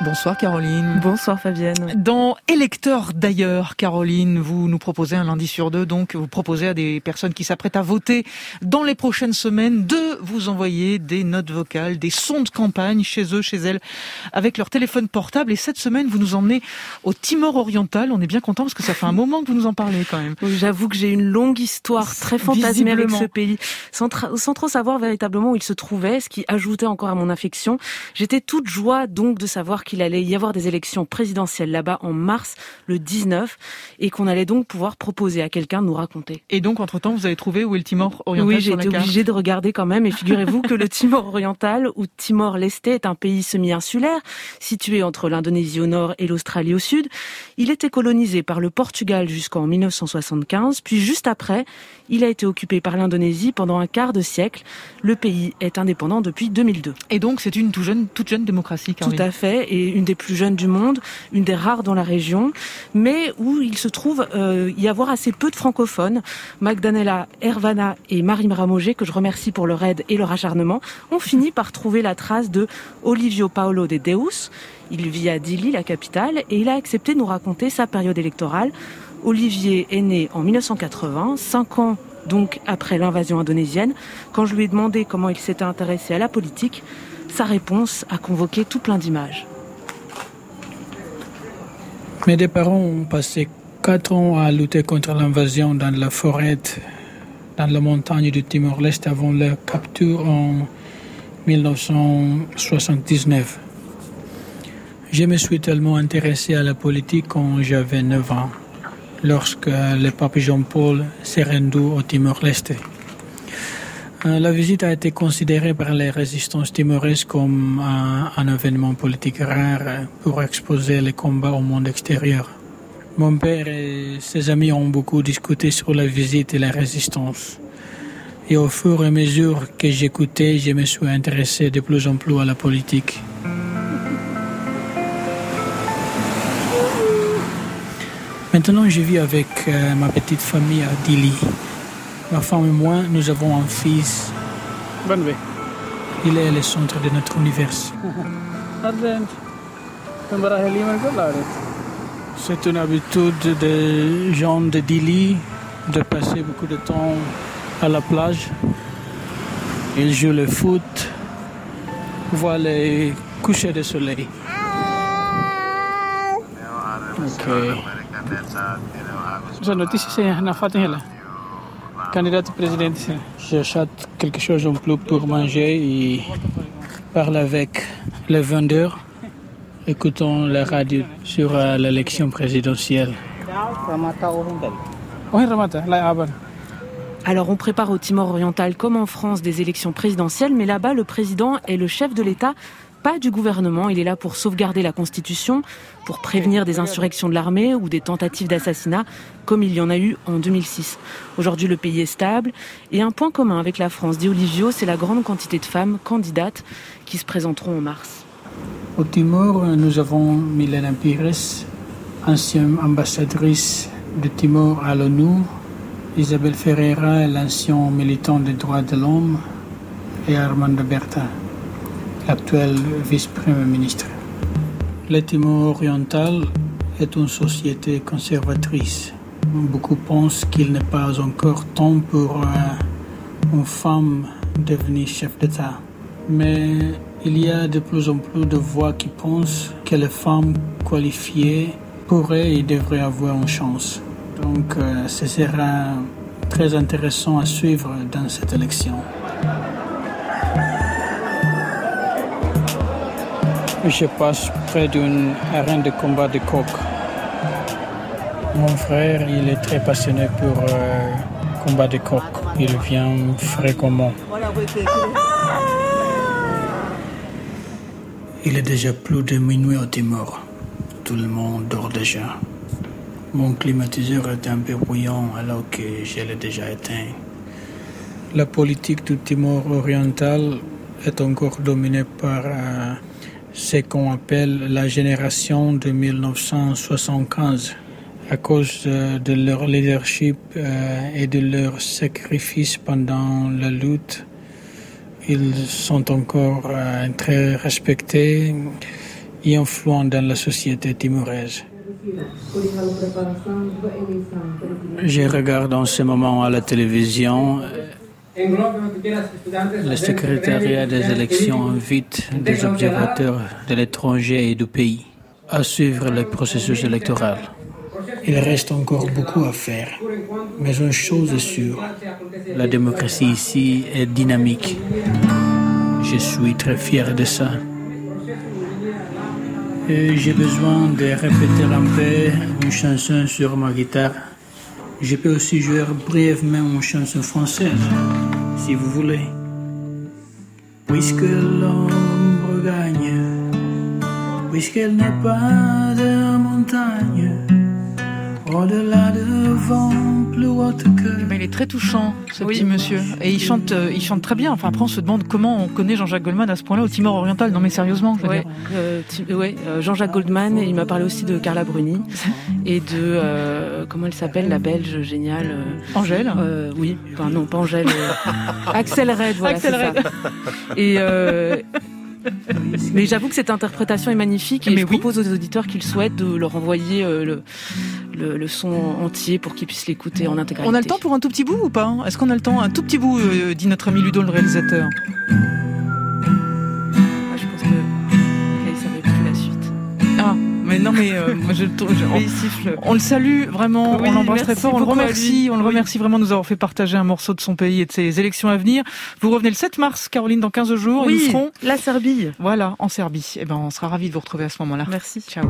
Bonsoir Caroline. Bonsoir Fabienne. Dans Électeurs d'ailleurs, Caroline, vous nous proposez un lundi sur deux, donc vous proposez à des personnes qui s'apprêtent à voter dans les prochaines semaines de vous envoyer des notes vocales, des sons de campagne chez eux, chez elles, avec leur téléphone portable. Et cette semaine, vous nous emmenez au Timor oriental. On est bien content parce que ça fait un moment que vous nous en parlez quand même. J'avoue que j'ai une longue histoire très fantasmée avec ce pays, sans, sans trop savoir véritablement où il se trouvait, ce qui ajoutait encore à mon affection. J'étais toute joie donc de savoir qu'il allait y avoir des élections présidentielles là-bas en mars le 19 et qu'on allait donc pouvoir proposer à quelqu'un de nous raconter. Et donc, entre-temps, vous avez trouvé où est le Timor oriental Oui, j'ai été obligée de regarder quand même. Et figurez-vous que le Timor oriental ou Timor-Leste est un pays semi-insulaire situé entre l'Indonésie au nord et l'Australie au sud. Il était colonisé par le Portugal jusqu'en 1975, puis juste après, il a été occupé par l'Indonésie pendant un quart de siècle. Le pays est indépendant depuis 2002. Et donc, c'est une toute jeune, toute jeune démocratie, Tout à fait, et une des plus jeunes du monde, une des rares dans la région, mais où il se trouve euh, y avoir assez peu de francophones. Magdanella, Hervana et Marie Ramogé, que je remercie pour leur aide et leur acharnement, ont fini par trouver la trace de Olivio Paolo de Deus. Il vit à Dili, la capitale, et il a accepté de nous raconter sa période électorale. Olivier est né en 1980, cinq ans donc après l'invasion indonésienne. Quand je lui ai demandé comment il s'était intéressé à la politique, sa réponse a convoqué tout plein d'images. Mes deux parents ont passé quatre ans à lutter contre l'invasion dans la forêt, dans la montagne du Timor-Leste avant leur capture en 1979. Je me suis tellement intéressé à la politique quand j'avais 9 ans, lorsque le pape Jean-Paul s'est rendu au Timor-Leste. Euh, la visite a été considérée par les résistances timoresques comme un, un, événement politique rare pour exposer les combats au monde extérieur. Mon père et ses amis ont beaucoup discuté sur la visite et la résistance. Et au fur et à mesure que j'écoutais, je me suis intéressé de plus en plus à la politique. Maintenant, je vis avec euh, ma petite famille à Dili. Ma femme et moi, nous avons un fils. Il est le centre de notre univers. C'est une habitude des gens de Dili de passer beaucoup de temps à la plage. Ils jouent le foot, voient les couchers de soleil. Ok. J'achète quelque chose en plus pour manger et parle avec le vendeur, écoutant la radio sur l'élection présidentielle. Alors on prépare au Timor oriental comme en France des élections présidentielles, mais là-bas le président est le chef de l'État pas du gouvernement. Il est là pour sauvegarder la Constitution, pour prévenir des insurrections de l'armée ou des tentatives d'assassinat, comme il y en a eu en 2006. Aujourd'hui, le pays est stable. Et un point commun avec la France, dit Olivio, c'est la grande quantité de femmes candidates qui se présenteront en mars. Au Timor, nous avons Milena Pires, ancienne ambassadrice de Timor à l'ONU, Isabelle Ferreira, l'ancien militant des droits de l'homme, et Armando Berta l'actuel vice-premier ministre. Le Timor oriental est une société conservatrice. Beaucoup pensent qu'il n'est pas encore temps pour une femme devenir chef d'État. Mais il y a de plus en plus de voix qui pensent que les femmes qualifiées pourraient et devraient avoir une chance. Donc euh, ce sera très intéressant à suivre dans cette élection. Je passe près d'une arène de combat de coq. Mon frère, il est très passionné pour euh, combat de coq. Il vient fréquemment. Il est déjà plus de minuit au Timor. Tout le monde dort déjà. Mon climatiseur est un peu bruyant alors que je l'ai déjà éteint. La politique du Timor oriental est encore dominée par euh, ce qu'on appelle la génération de 1975 à cause de leur leadership et de leur sacrifice pendant la lutte. Ils sont encore très respectés et influent dans la société timoraise. Je regarde en ce moment à la télévision le secrétariat des élections invite des observateurs de l'étranger et du pays à suivre le processus électoral. Il reste encore beaucoup à faire, mais une chose est sûre, la démocratie ici est dynamique. Je suis très fier de ça. J'ai besoin de répéter un peu une chanson sur ma guitare. Je peux aussi jouer brièvement une chanson française, si vous voulez. Puisque l'ombre gagne, puisqu'elle n'est pas de montagne, au-delà devant, plus haute que. Mais il est très touchant, ce petit monsieur. Et il chante, euh, il chante très bien. Enfin, après, on se demande comment on connaît Jean-Jacques Goldman à ce point-là au Timor oriental. Non, mais sérieusement. Je veux Ouais, dire. euh, ouais, euh, Jean-Jacques Goldman, il m'a parlé aussi de Carla Bruni et de euh, comment elle s'appelle, la Belge géniale. Angèle. euh, oui, enfin non, pas Angèle. Axel Red, voilà. Axel Red. ça. Et euh, mais j'avoue que cette interprétation est magnifique et Mais je oui. propose aux auditeurs qu'ils souhaitent de leur envoyer euh, le, le, le son entier pour qu'ils puissent l'écouter en intégralité. On a le temps pour un tout petit bout ou pas hein Est-ce qu'on a le temps Un tout petit bout, euh, dit notre ami Ludo, le réalisateur? Ah, je pense que il savait plus la suite. Ah, mais non, mais euh, moi, je, je- il siffle. On le salue vraiment, Oui, on l'embrasse très fort, on le remercie, on le Oui. remercie vraiment de nous avoir fait partager un morceau de son pays et de ses élections à venir. Vous revenez le 7 mars, Caroline, dans 15 jours, et nous Oui, serons, la Serbie. voilà, en Serbie. Eh ben, on sera ravis de vous retrouver à ce moment-là. Merci. Ciao.